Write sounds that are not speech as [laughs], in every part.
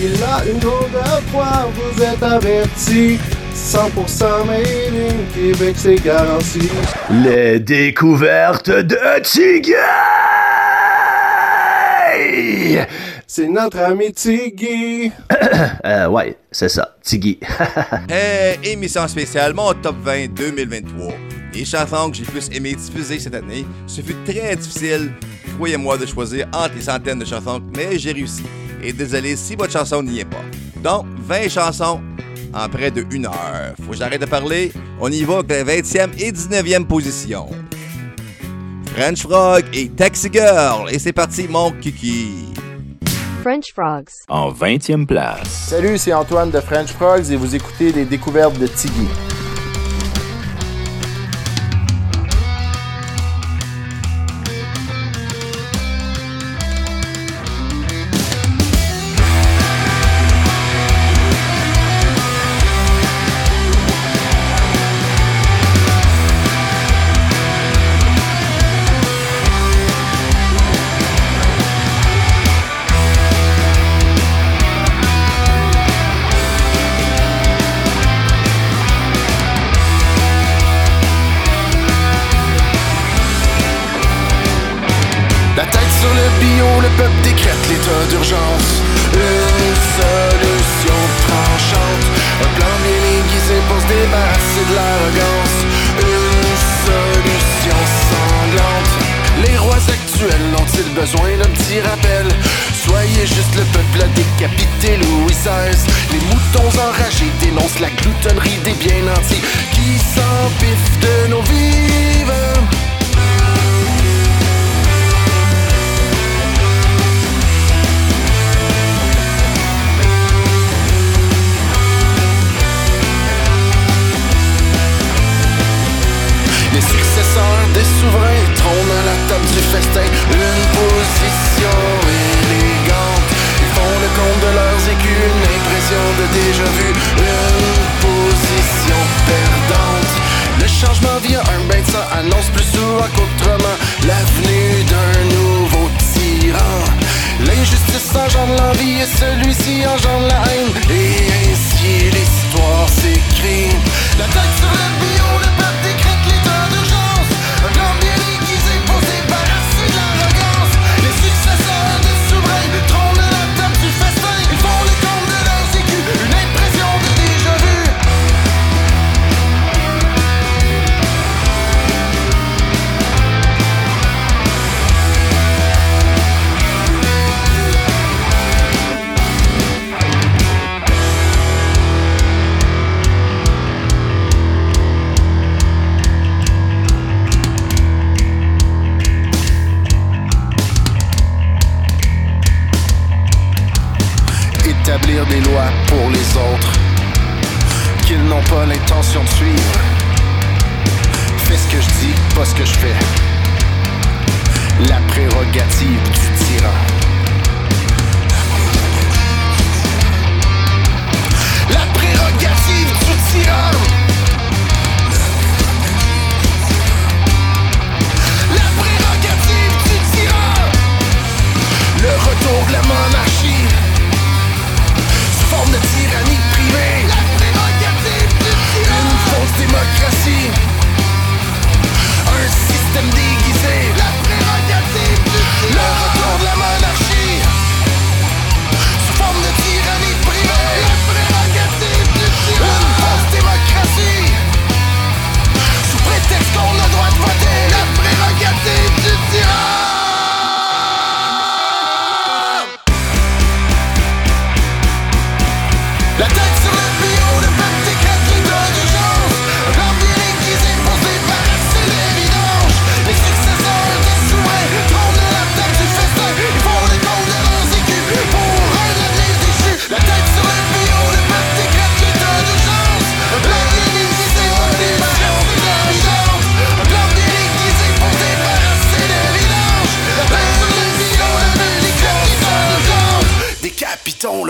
Il a une drôle de voix, vous êtes avertis. 100% made in Québec, c'est garanti. Les découvertes de Tiggy! C'est notre ami Tiggy. [coughs] euh, ouais, c'est ça, Tiggy. [laughs] hey, émission spéciale, mon top 20 2023. Les chansons que j'ai plus aimé diffuser cette année, ce fut très difficile, croyez-moi, de choisir entre les centaines de chansons, mais j'ai réussi. Et désolé si votre chanson n'y est pas. Donc, 20 chansons en près de une heure. Faut que j'arrête de parler. On y va avec la 20e et 19e position. French Frog et Taxi Girl. Et c'est parti, mon kiki. French Frogs. En 20e place. Salut, c'est Antoine de French Frogs et vous écoutez les découvertes de Tiggy. Une position élégante. Ils font le compte de leurs écus Une impression de déjà vu Une position perdante. Le changement via un bain de sang Annonce plus souvent qu'autrement L'avenue d'un nouveau tyran. L'injustice engendre l'envie Et celui-ci engendre la haine. Et ainsi l'histoire s'écrit. La tête sur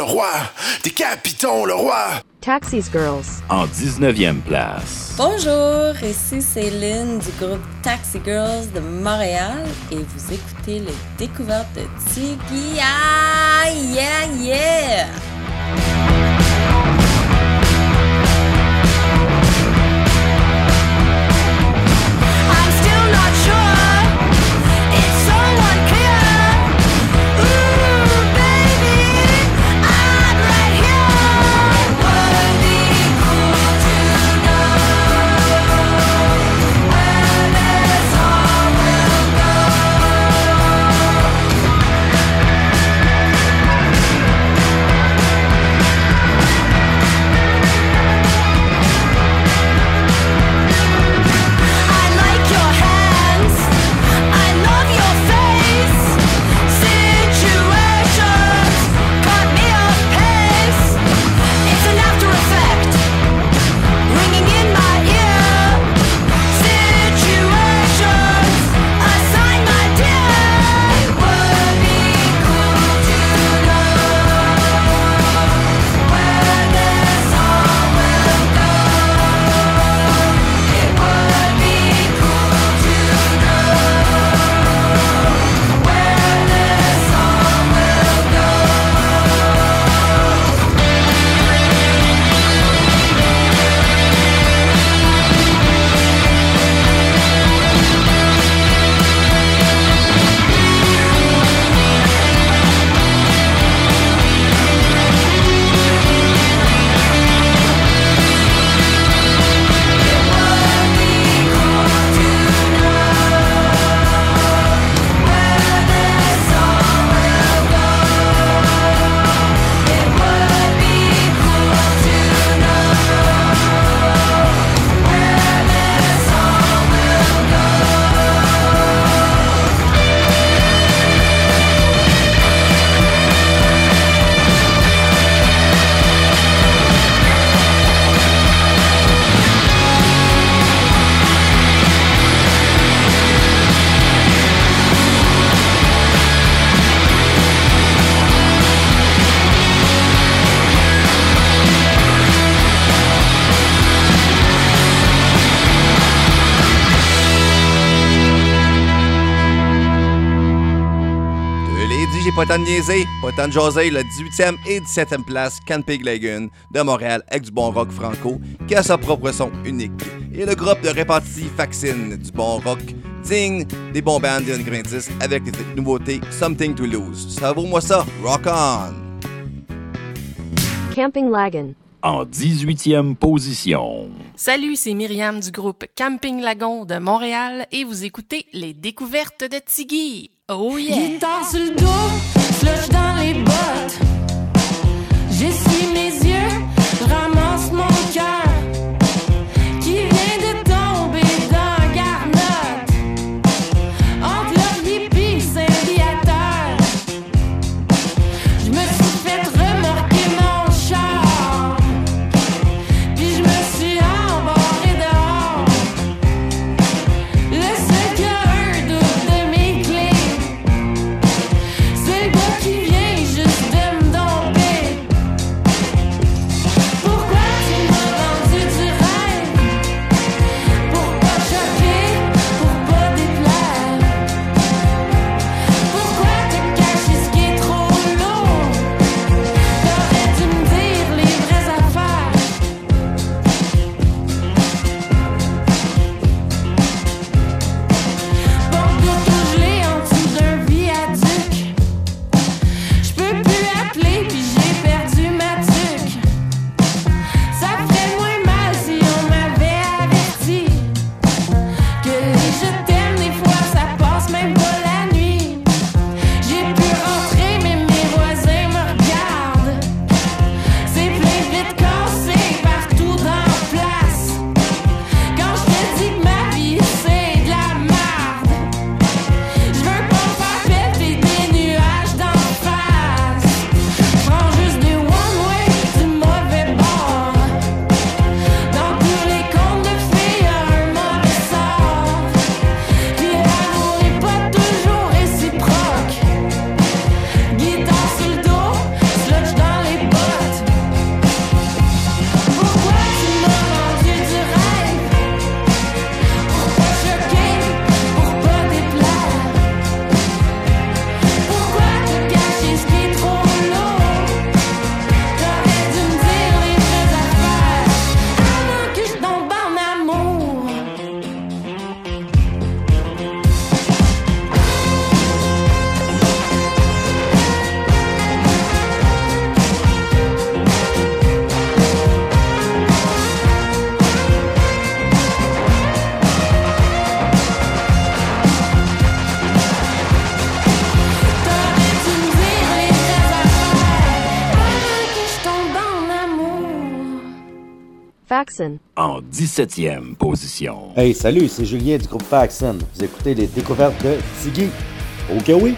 roi, décapitons le roi Taxis Girls. En 19e place. Bonjour, ici Céline du groupe Taxi Girls de Montréal et vous écoutez les découvertes de Tiggy. Ah, yeah, yeah! pas tant de niaiser, pas tant de jaser, la 18e et 17e place Canpig Lagoon de Montréal avec du bon rock franco qui a sa propre son unique. Et le groupe de répartie Faxine du bon rock digne des bons bands de 90 avec les nouveautés Something to Lose. Ça vaut moi ça, rock on! Camping Lagoon en 18e position. Salut, c'est Myriam du groupe Camping Lagon de Montréal et vous écoutez Les découvertes de Tiggy. Oh yeah! Guitare sur le dos, dans les bottes. J'essuie mes yeux. 17e position. Hey, salut, c'est Julien du groupe Faxon. Vous écoutez les découvertes de Tiggy. Ok, oui.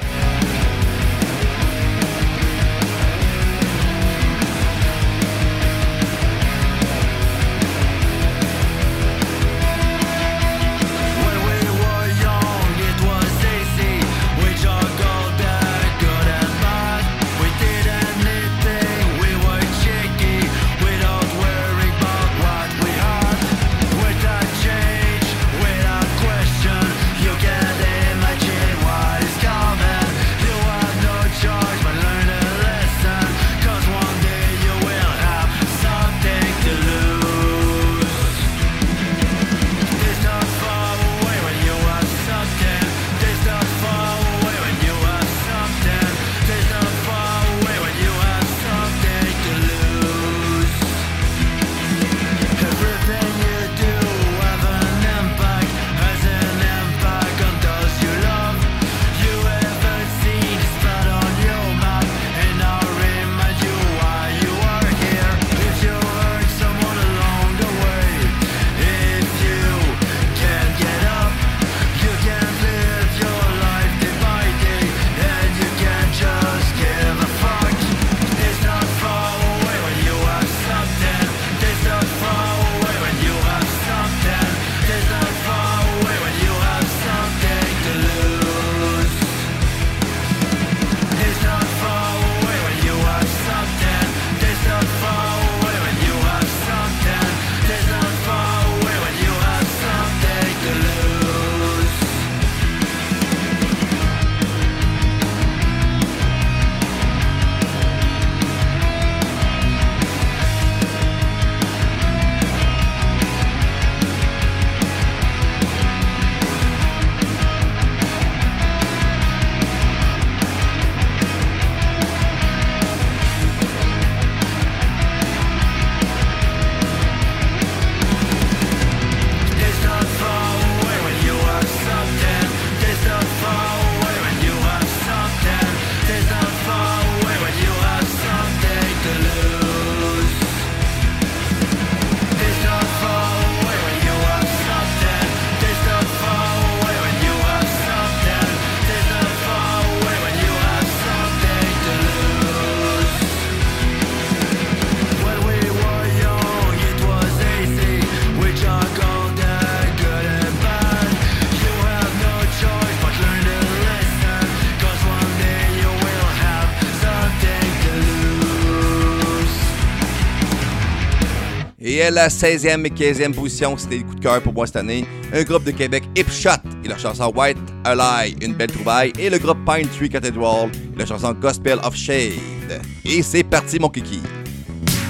Et à la 16e et 15e position, c'était le coup de cœur pour moi cette année, un groupe de Québec, Hipshot, et leur chanson White Ally, une belle trouvaille, et le groupe Pine Tree Cathedral, et leur chanson Gospel of Shade. Et c'est parti, mon kiki.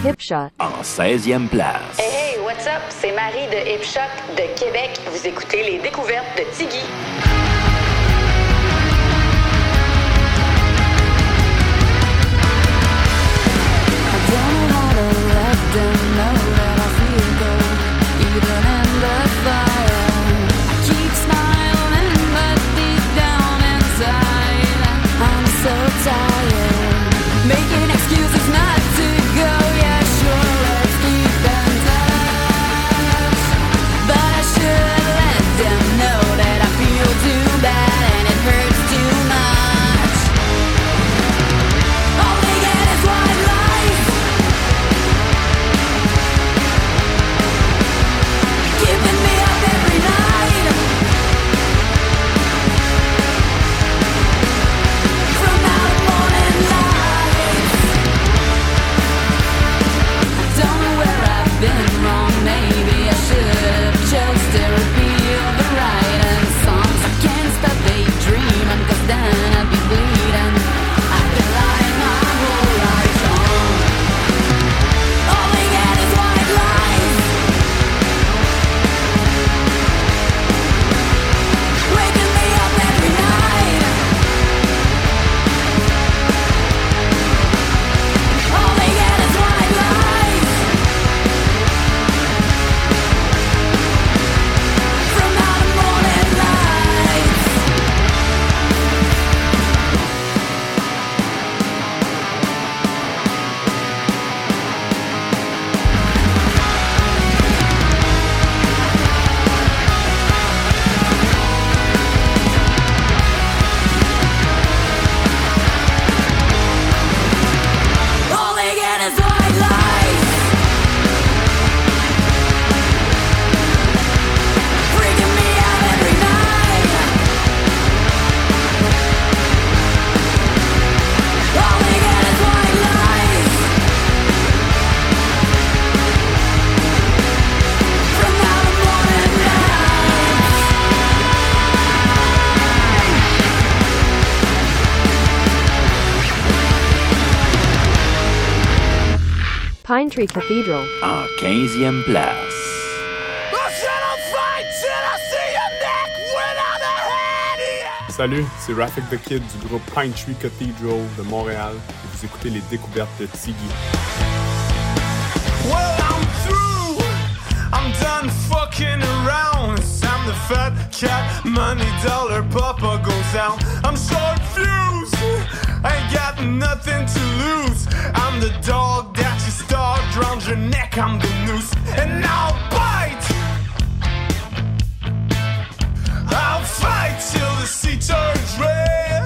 Hipshot. En 16e place. Hey, hey, what's up? C'est Marie de Hipshot de Québec. Vous écoutez les découvertes de Tiggy. Tree Cathedral. En 15e place. Salut, c'est Rafik the Kid du groupe Pine Tree Cathedral de Montréal et vous écoutez les découvertes de Tiggy. Well, I'm through. I'm done fucking around. Time the fat cat money dollar papa goes out. I'm short fused. I ain't got nothing to lose. I'm the dog round your neck. I'm the noose, and I'll bite. I'll fight till the sea turns red.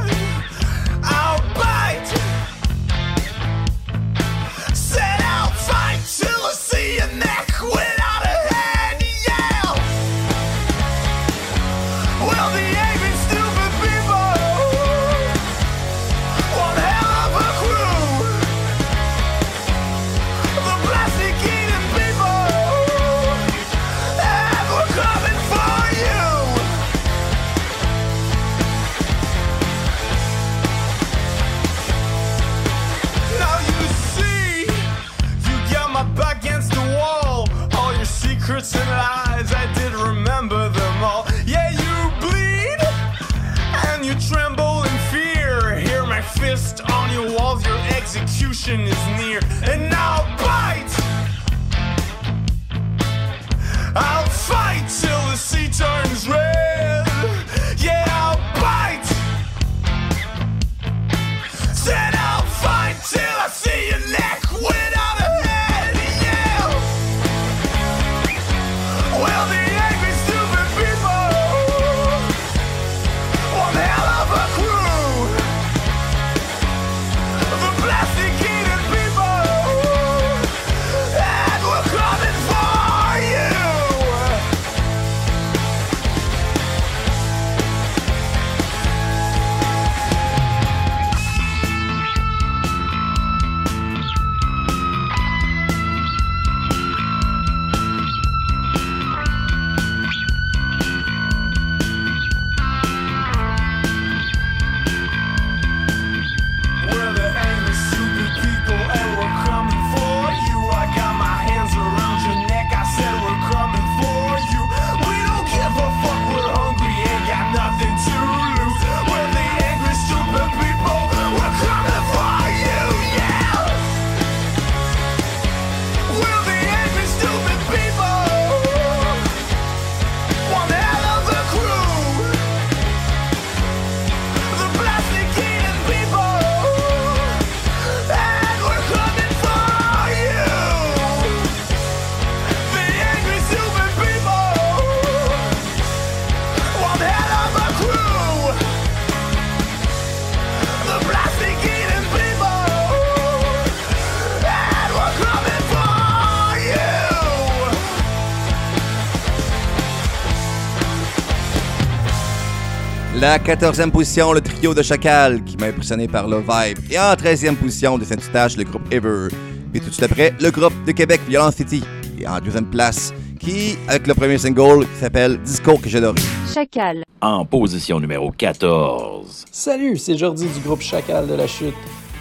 La 14e position, le trio de Chacal, qui m'a impressionné par le vibe. Et en 13e position de Saint-Eustache, le groupe Ever. Puis tout de suite après, le groupe de Québec, Violent City. Et en deuxième place, qui, avec le premier single, qui s'appelle Disco que j'ai adoré. Chacal. En position numéro 14. Salut, c'est Jordi du groupe Chacal de la Chute.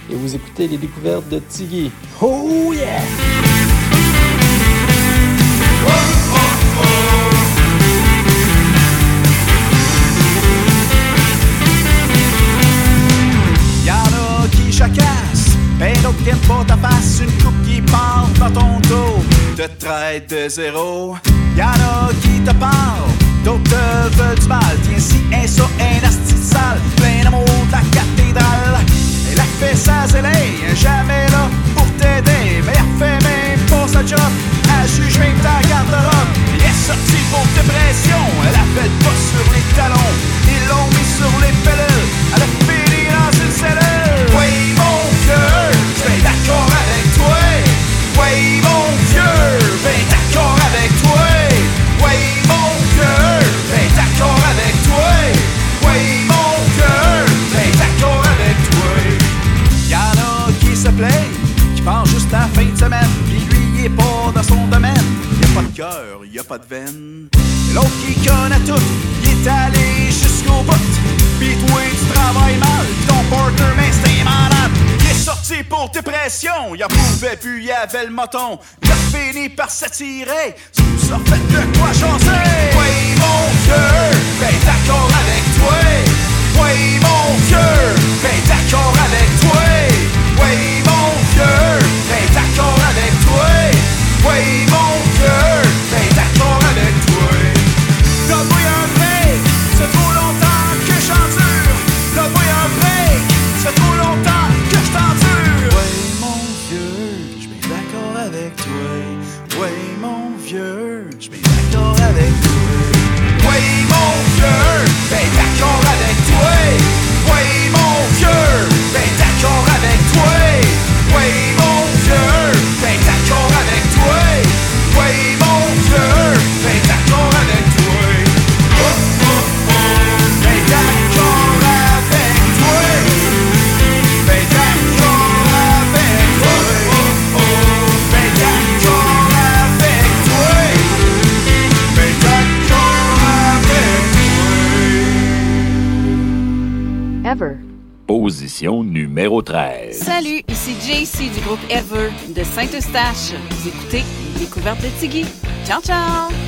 Et vous écoutez les découvertes de Tiggy. Oh yeah! D'autres qui pas ta face. Une coupe qui part dans ton dos, te traite de zéro. Y'en a qui te parlent, d'autres te veulent du mal. Tiens, si un ça, un asti sale, plein d'amour de la cathédrale. Et la fait sa zélée, jamais là pour t'aider. Mais elle fait même pas sa job, à juge même ta garde-robe. Elle est sortie pour dépression, elle a fait pas sur les talons. Ils l'ont mis sur les pellules, elle a fini dans une cellule. Pas. L'autre qui connaît tout, il est allé jusqu'au bout. Pis toi, tu travailles mal, ton partner, mais malade. Il est sorti pour dépression, il en pouvait plus, il avait le moton. Il a fini par s'attirer, ça nous fait de quoi chancer. Oui, mon vieux, ben d'accord avec toi. Oui, mon vieux, ben d'accord avec toi. Oui, mon vieux, ben d'accord avec toi. Oui, numéro 13. Salut, ici JC du groupe Ever de Saint-Eustache. Vous écoutez les découvertes de Tiggy. Ciao, ciao!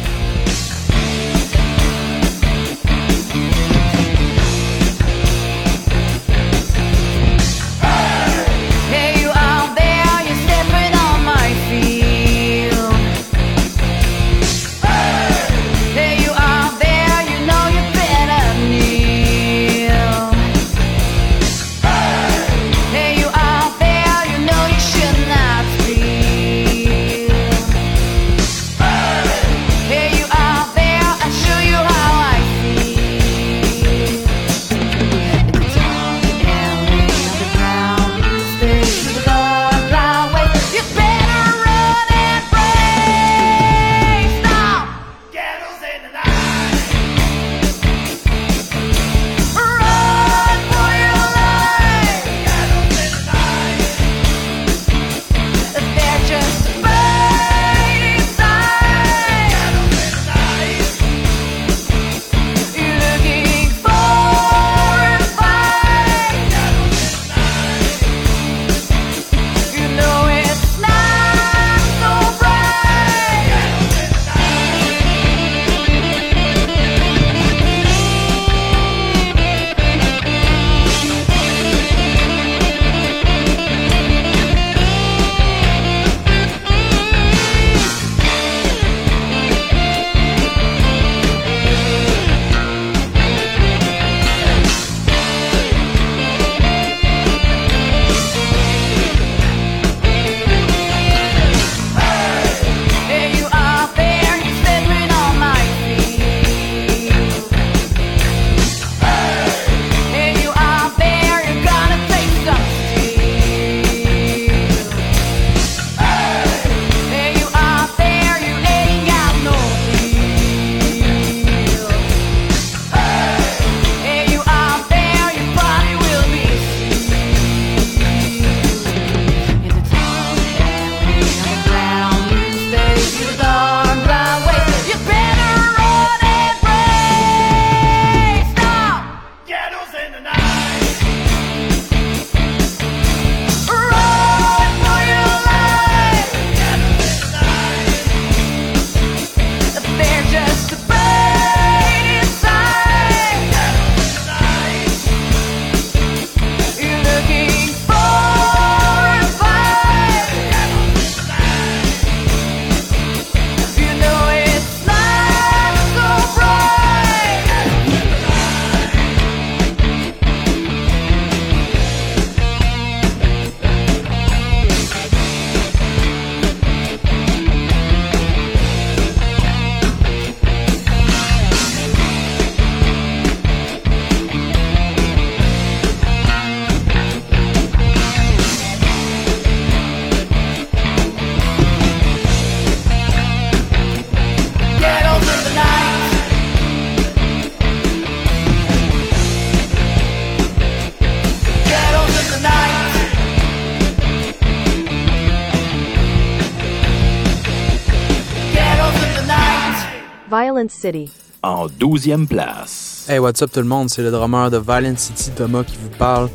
Violent City. En 12e place. Hey, what's up tout le monde? C'est le drummer de Violent City, Thomas, qui vous parle.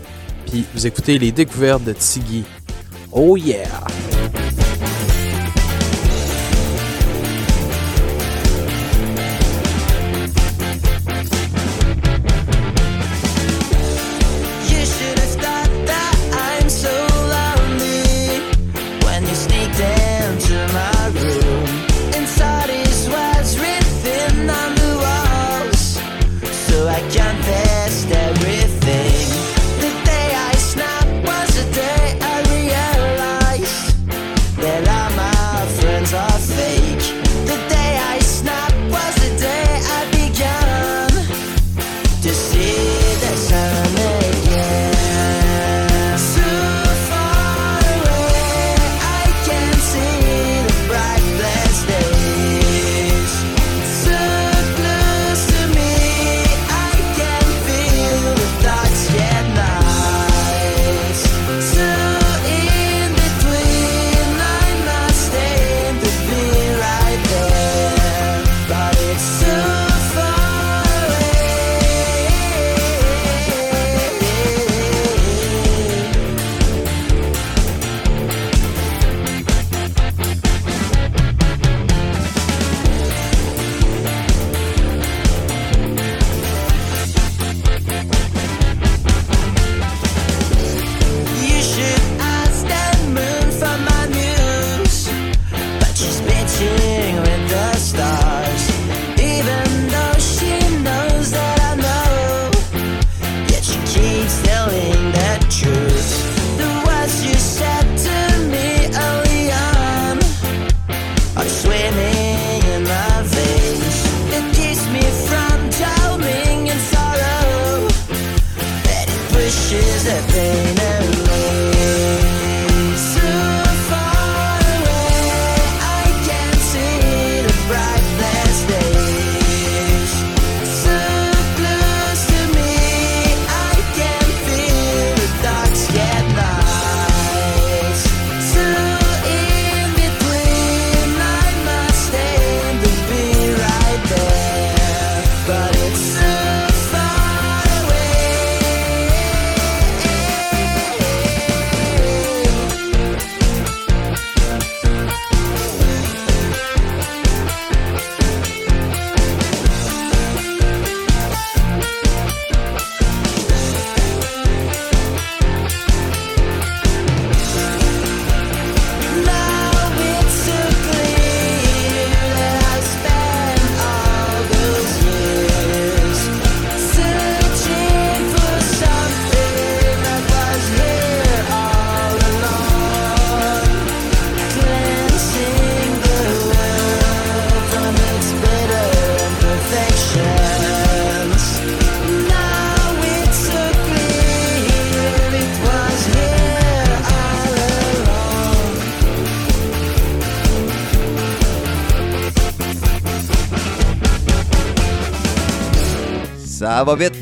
Puis vous écoutez les découvertes de Tiggy. Oh yeah!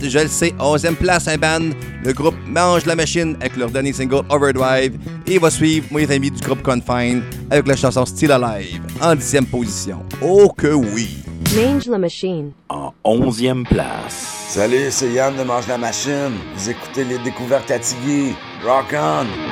je le sais, 11e place, un band, le groupe Mange la Machine avec leur dernier single Overdrive. Et va suivre mes amis du groupe Confine avec la chanson Still Alive, en 10e position. Oh que oui! Mange la Machine. En 11e place. Salut, c'est Yann de Mange la Machine. Vous écoutez les découvertes à Tigui. Rock on!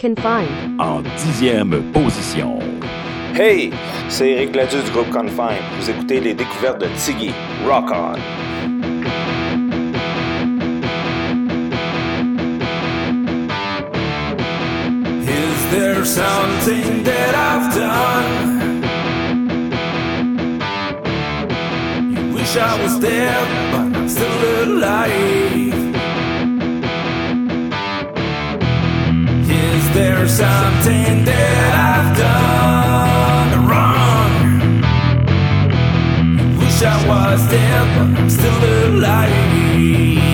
Confined. En dixième position. Hey, c'est Eric Gladieux du groupe Confine. Vous écoutez les découvertes de Tiggy. Rock on! Is there something that I've done? You wish I was dead, but I'm still alive. Is there something that I've done wrong? You wish I was dead, but I'm still alive.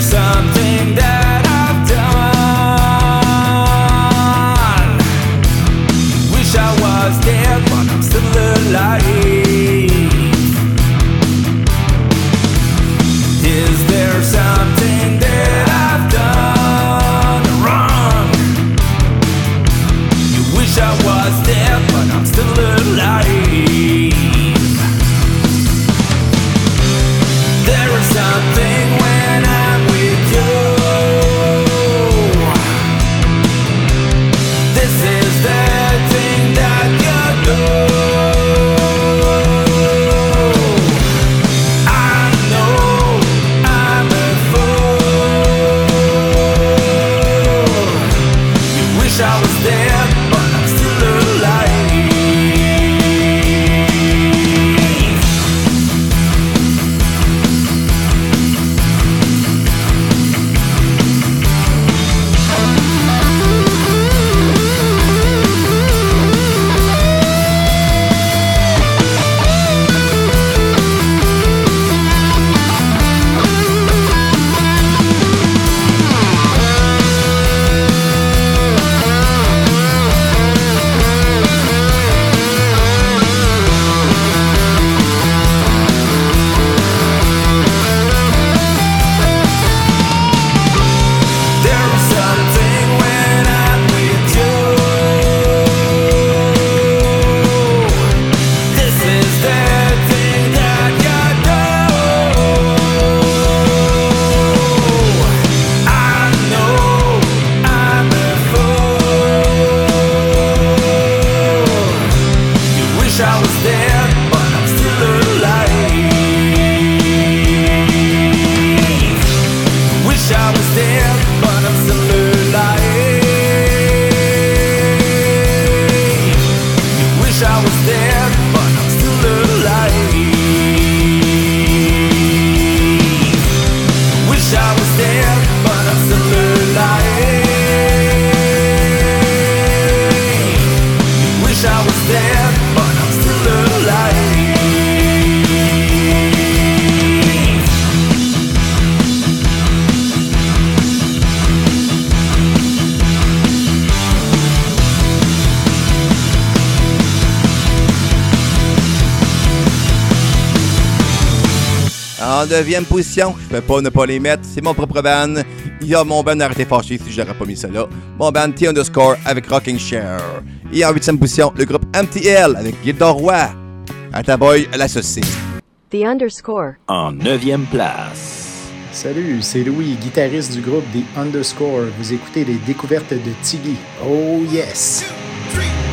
Something that 9e position. Je peux pas ne pas les mettre. C'est mon propre ban. Il y a mon ban arrêté fâché si j'aurais pas mis ça là. Mon ban T underscore avec Rocking Share. Et en 8e position, le groupe MTL avec Gildor Roy. Ataboy à la saucisse. The underscore. En 9e place. Salut, c'est Louis, guitariste du groupe The Underscore. Vous écoutez les découvertes de Tiggy. Oh yes! Two, three.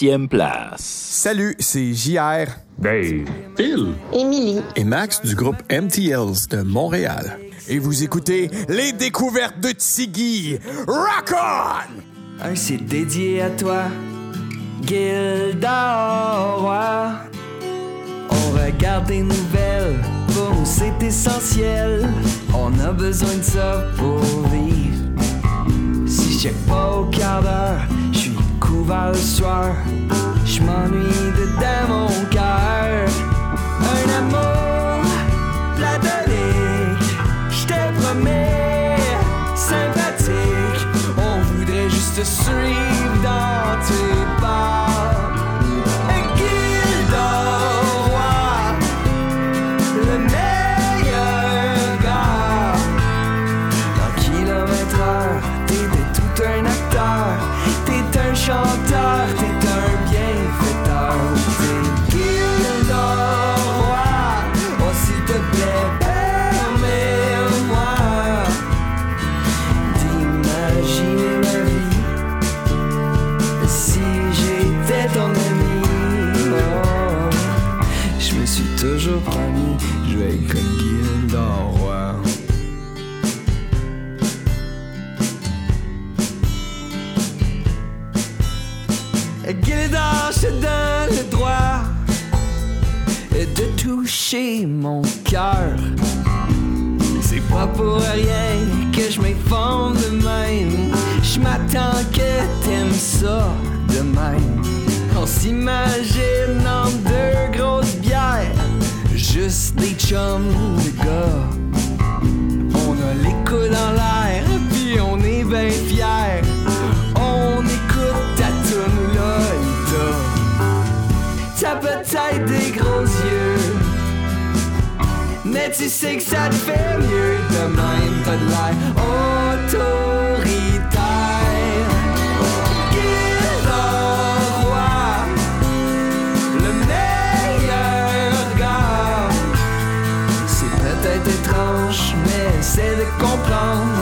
En huitième place. Salut, c'est JR. Dave. Phil. Émilie. Et Max du groupe MTLs de Montréal. Et vous écoutez Les Découvertes de Tiggy. Rock on! Un c'est dédié à toi, Gilda Roy. On regarde des nouvelles, pour nous c'est essentiel. On a besoin de ça pour vivre. Si je check pas au quart d'heure, je couvert le soir. Je m'ennuie de mon cœur. Un amour platonique, je te promets, sympathique. On voudrait juste suivre toujours promis, je vais comme Gilda Roy. Gilda, je donne le droit de toucher mon cœur. C'est pas pour rien que je m'effondre de même. Je m'attends que t'aimes ça de même. On s'imagine en deux bières, juste des chums de gars. On a les coudes dans l'air, puis on est bien fiers. On écoute ta tune Lolita. T'as peut-être des gros yeux. Mais tu sais que ça te fait mieux de même, pas de l'air autoritaire. C'est de comprendre.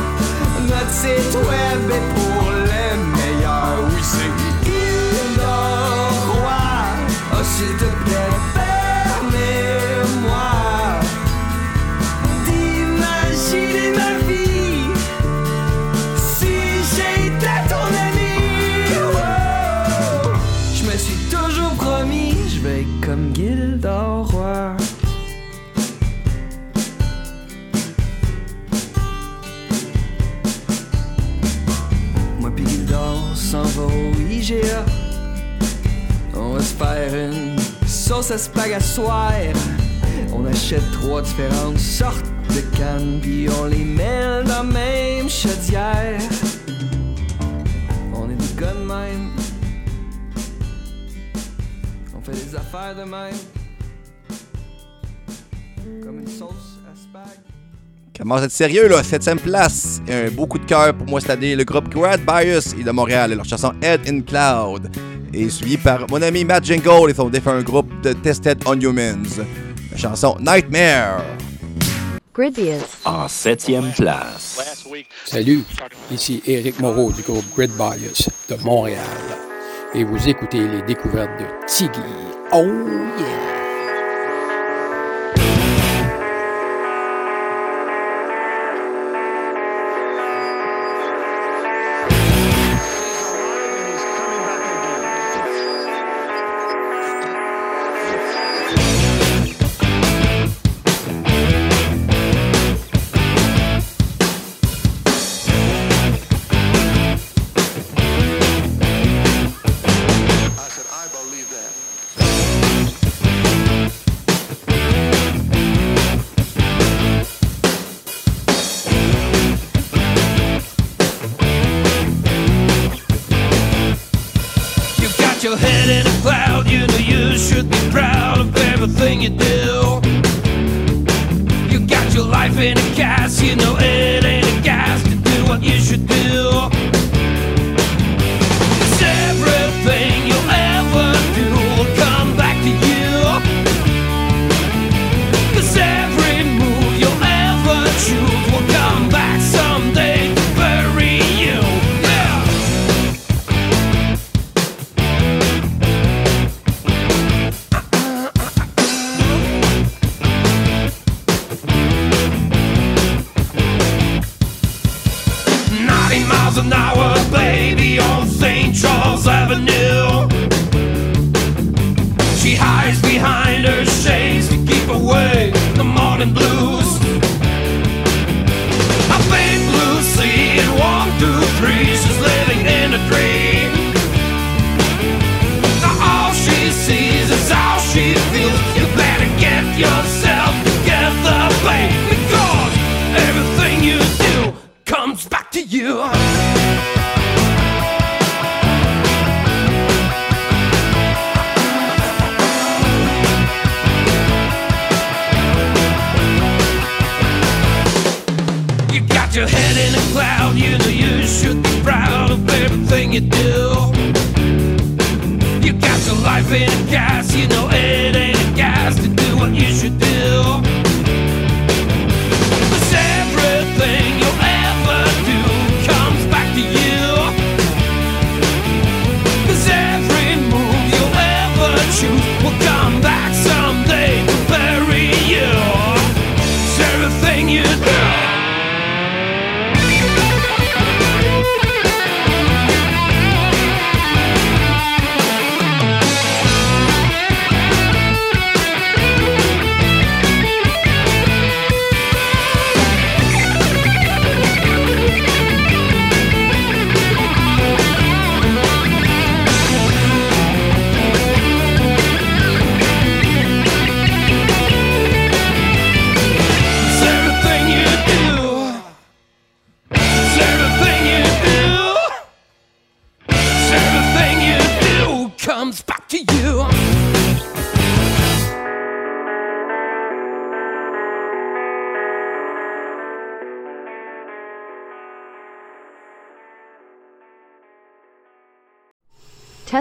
Notre site web est pour On va se faire une sauce à spag à soir. On achète trois différentes sortes de cannes, puis on les met dans la même chaudière. On est des gars de même. On fait des affaires de même. Comme une sauce. Commence à être sérieux, là? Septième place. Et un beau coup de cœur pour moi cette année. Le groupe Grad Bias est de Montréal et leur chanson Head in Cloud. Et suivi par mon ami Matt Jingle et son défunt groupe de Tested on Humans. La chanson Nightmare. En septième place. Salut, ici Éric Moreau du groupe Grid Bias de Montréal. Et vous écoutez les découvertes de Tiggy. Oh yeah!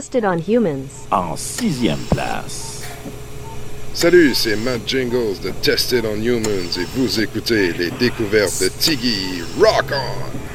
tested on humans. En sixième place. Salut, c'est Matt Jingles de Tested on Humans et vous écoutez les découvertes de Tiggy Rock On!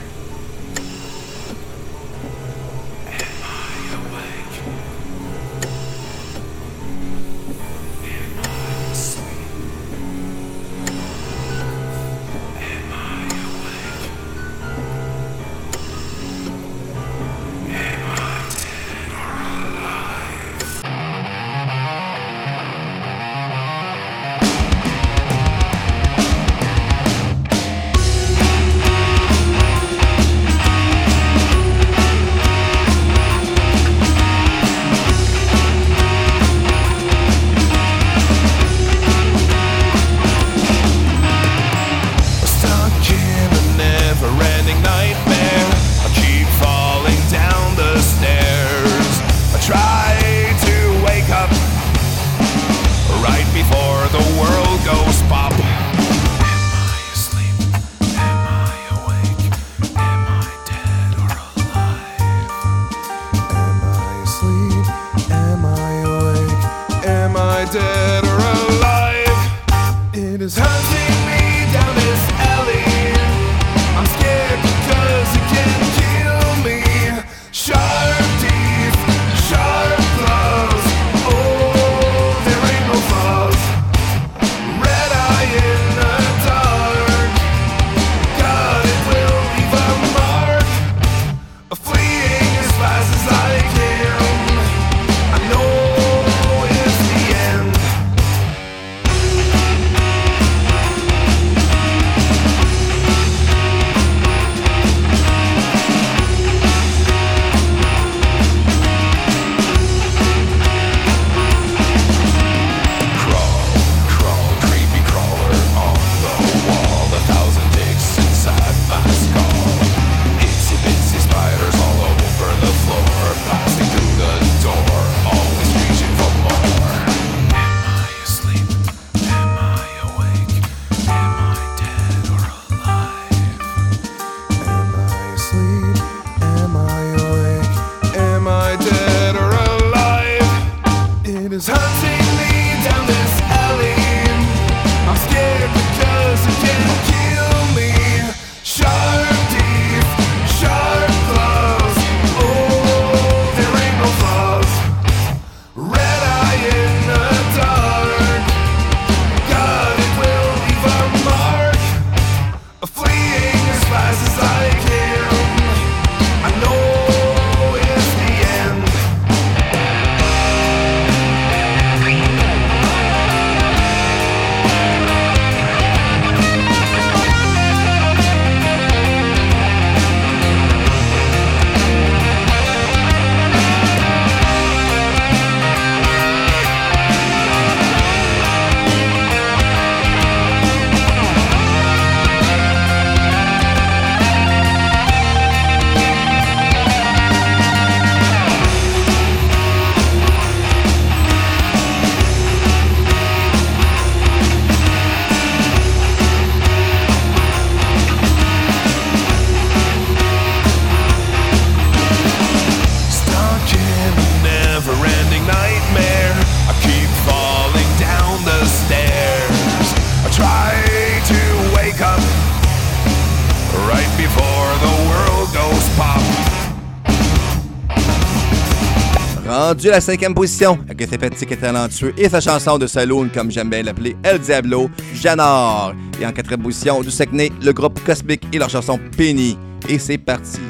Rendu à la cinquième position, avec sympathique et talentueux et sa chanson de saloon, comme j'aime bien l'appeler, El Diablo, Janor. Et en quatrième position, du Saguenay, le groupe Cosmic et leur chanson Penny. Et c'est parti.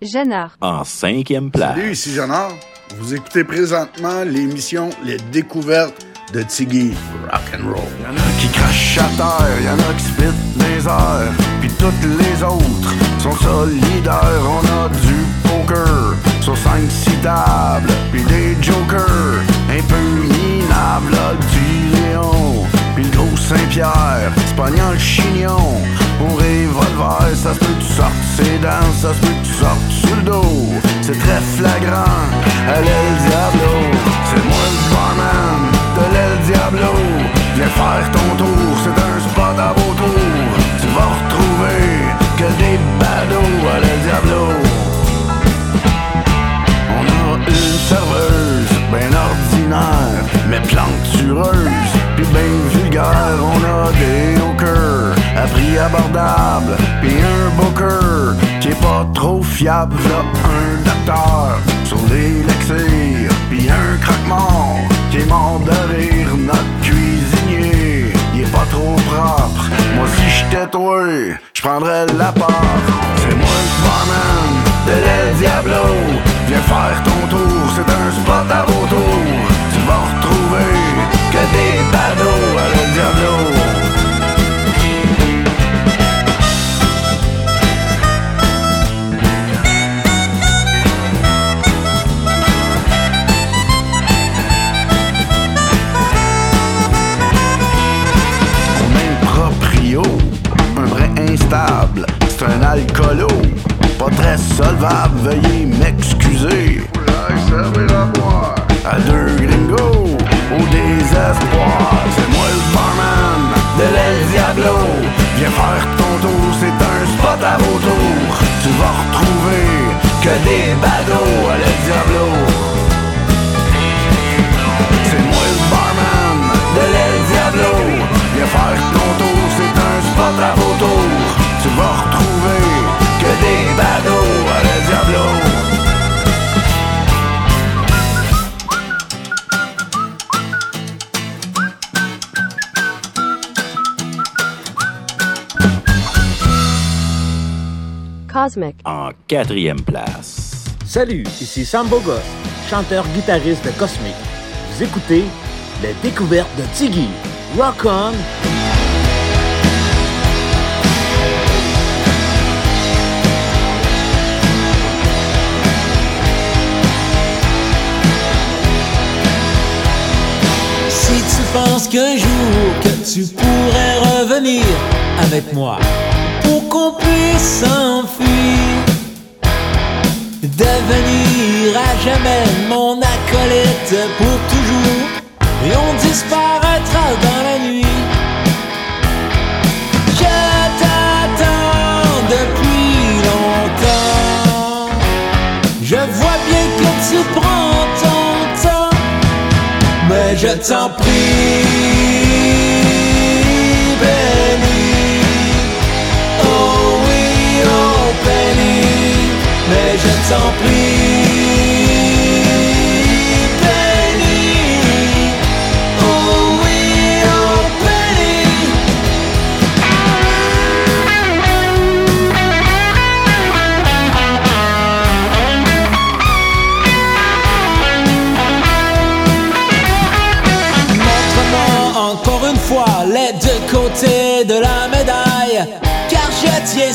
Janard. En cinquième place. Salut, ici Janard. Vous écoutez présentement l'émission Les Découvertes de Tiggy Rock'n'Roll. Y'en a qui crachent à terre, y'en a qui spit des airs, puis toutes les autres sont solidaires. On a du poker sur 5-6 tables, puis des jokers un peu minables. Du Léon, puis le gros Saint-Pierre, Espagnol chignon. Au revolver, ça se peut que tu sortes ses dents, ça se peut que tu sortes sur le dos? C'est très flagrant, elle est le Diablo, c'est moi le barman de l'El Diablo. Viens faire ton tour, c'est un fiable. Là, un docteur sur l'élixir, puis un croque-mort qui est mort de rire. Notre cuisinier, il est pas trop propre. Moi, si j'étais toi, j'prendrais la part. Veuillez m'excuser. à deux gringos au désespoir. C'est moi le barman de l'El Diablo. Viens faire ton tour, c'est un spot à vos tours. Tu vas retrouver que des badauds à l'El Diablo. C'est moi le barman de l'El Diablo. Viens faire ton tour, c'est un spot à vos Cosmic. En quatrième place. Salut, ici Sam Bogos, chanteur-guitariste de Cosmic. Vous écoutez les découvertes de Tiggy. Rock on! Si tu penses qu'un jour que tu pourrais revenir avec moi qu'on puisse s'enfuir, devenir à jamais mon acolyte pour toujours, et on disparaîtra dans la nuit. Je t'attends depuis longtemps. Je vois bien que tu prends ton temps. Mais je t'en prie, t'en prie, Benny. Oh oui, oh Benny. Montre-moi encore une fois les deux côtés de la médaille, car je tiens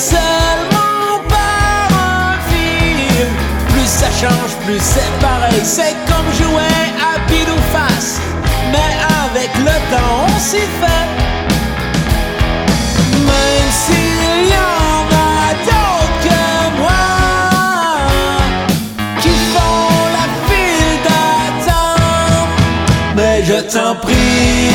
change, plus c'est pareil, c'est comme jouer à pile ou face, mais avec le temps on s'y fait. Même s'il y en a d'autres que moi qui font la file d'attente. Mais je t'en prie,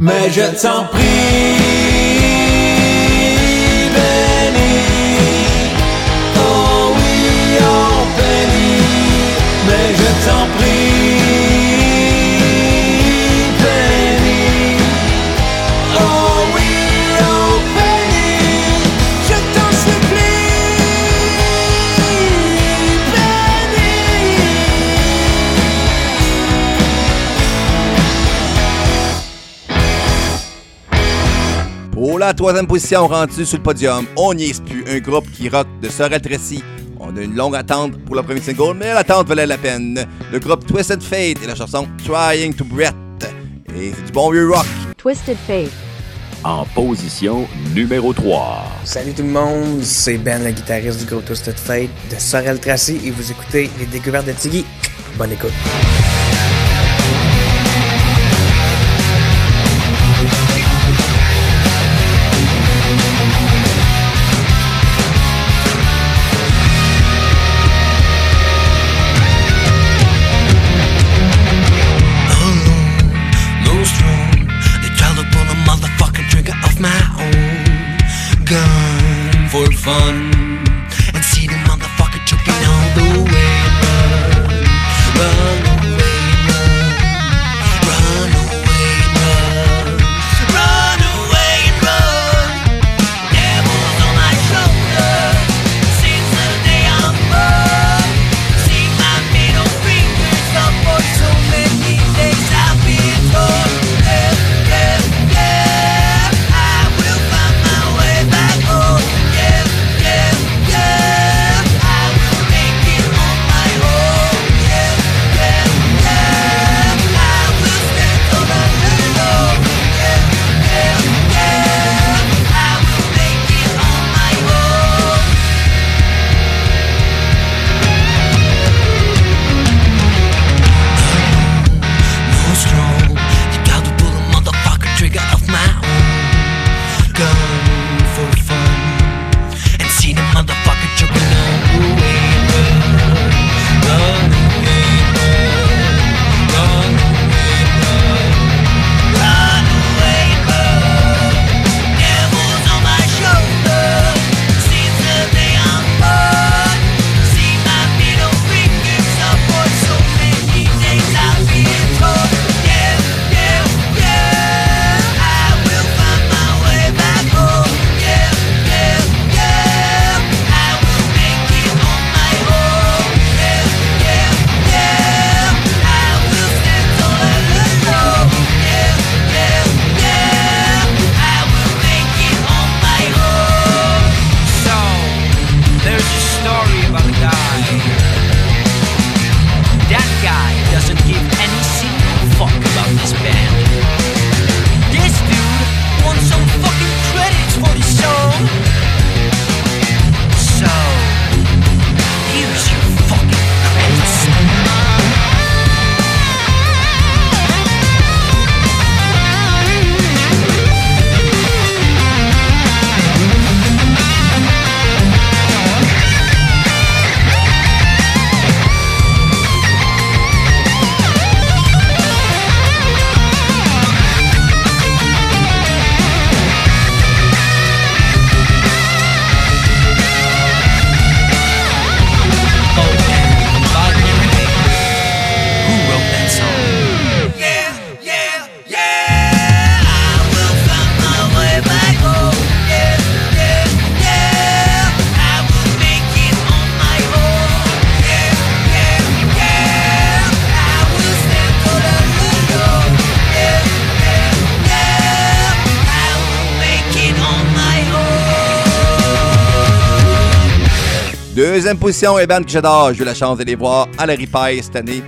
Mais je t'en prie, troisième position rendue sur le podium, on n'y est plus. Un groupe qui rock de Sorel Tracy. On a une longue attente pour le premier single, mais l'attente valait la peine. Le groupe Twisted Fate et la chanson Trying to Breath. Et c'est du bon vieux rock. Twisted Fate. En position numéro 3. Salut tout le monde, c'est Ben, le guitariste du groupe Twisted Fate de Sorel Tracy et vous écoutez les découvertes de Tiggy. Bonne écoute. Deuxième position, un band que j'adore. J'ai eu la chance de les voir à la Ripaille cette année.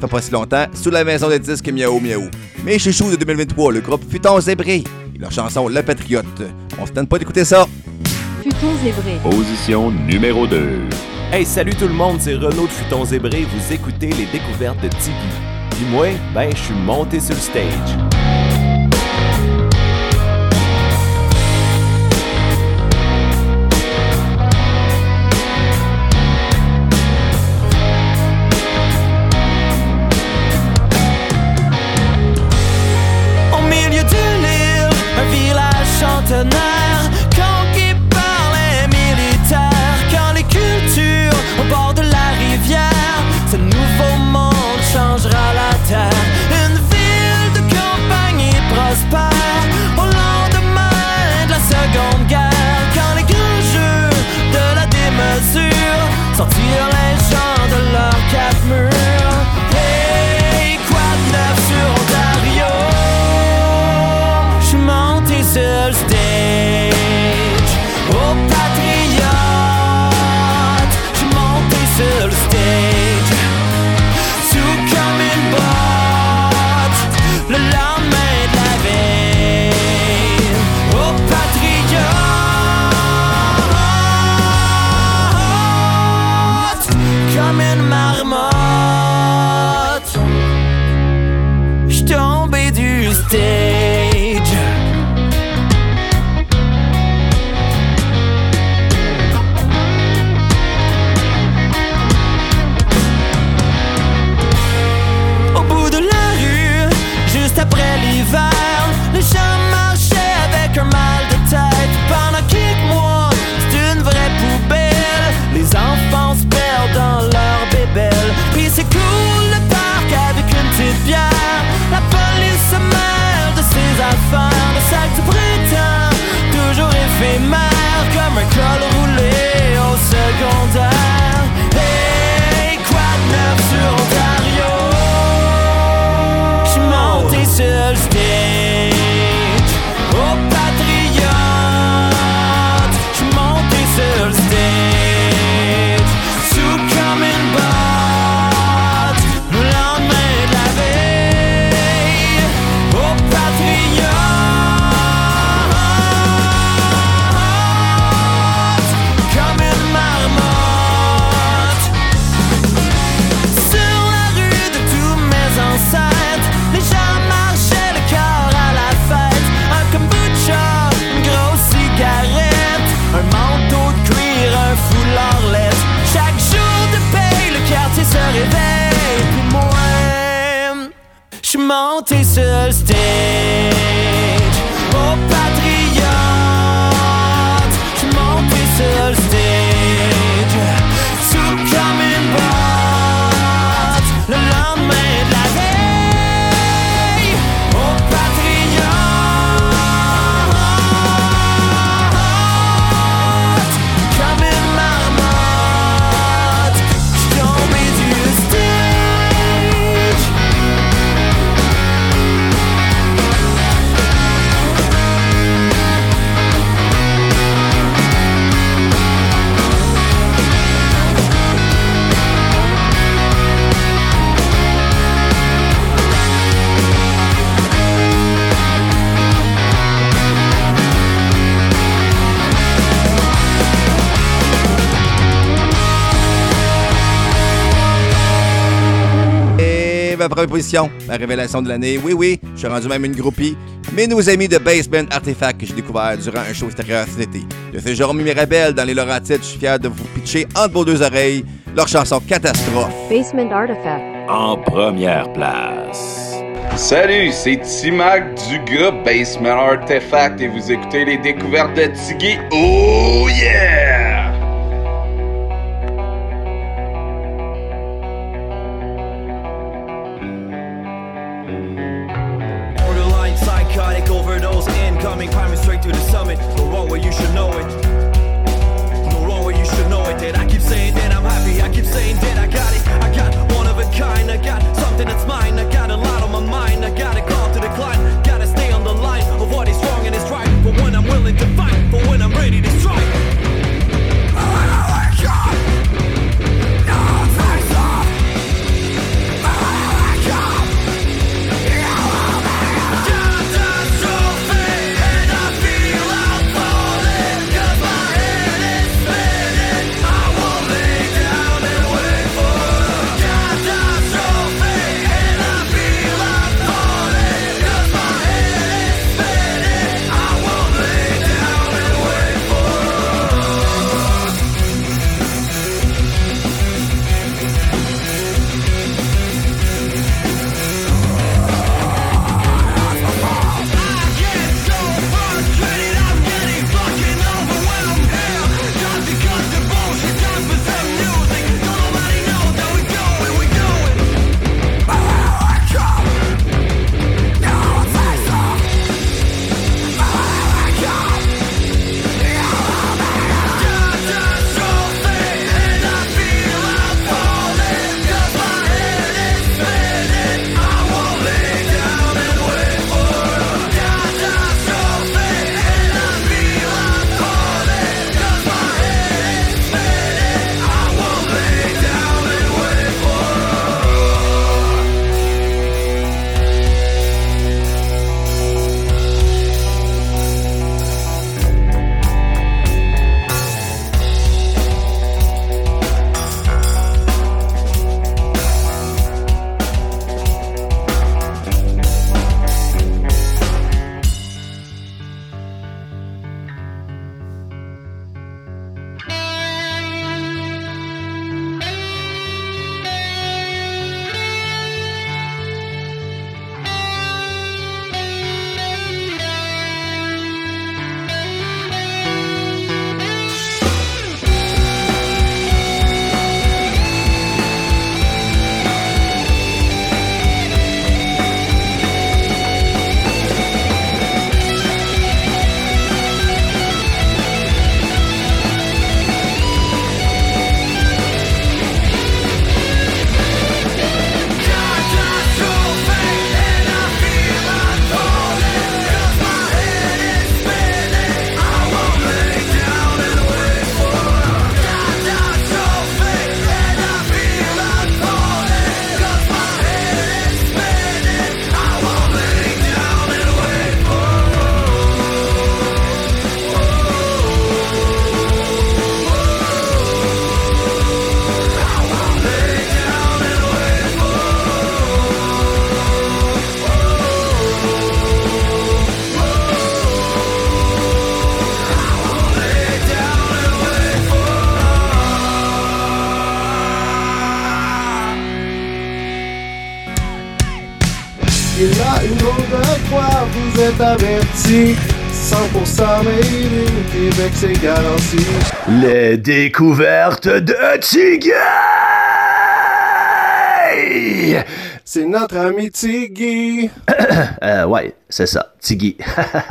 Ça fait pas si longtemps, sous la maison des disques Miaou Miaou. Mes chouchous de 2023, le groupe Futon Zébré et leur chanson Le Patriote. On se tente pas d'écouter ça. Futon zébré. Position numéro 2. Hey, salut tout le monde, c'est Renaud de Futon Zébré. Vous écoutez les découvertes de Tiggy. Puis moi, ben, je suis monté sur le stage. Première position. La révélation de l'année, oui, oui, je suis rendu même une groupie. Mais nos amis de Basement Artifact que j'ai découvert durant un show extérieur cet été. De ce Jérôme Mirabel dans les Laurentides, je suis fier de vous pitcher entre vos deux oreilles leur chanson Catastrophe. Basement Artifact. En première place. Salut, c'est T-Mac du groupe Basement Artifact et vous écoutez les découvertes de Tiggy. Oh yeah! Les découvertes de Tiggy! C'est notre ami Tiggy. [coughs] euh, ouais, c'est ça, Tiggy. [laughs]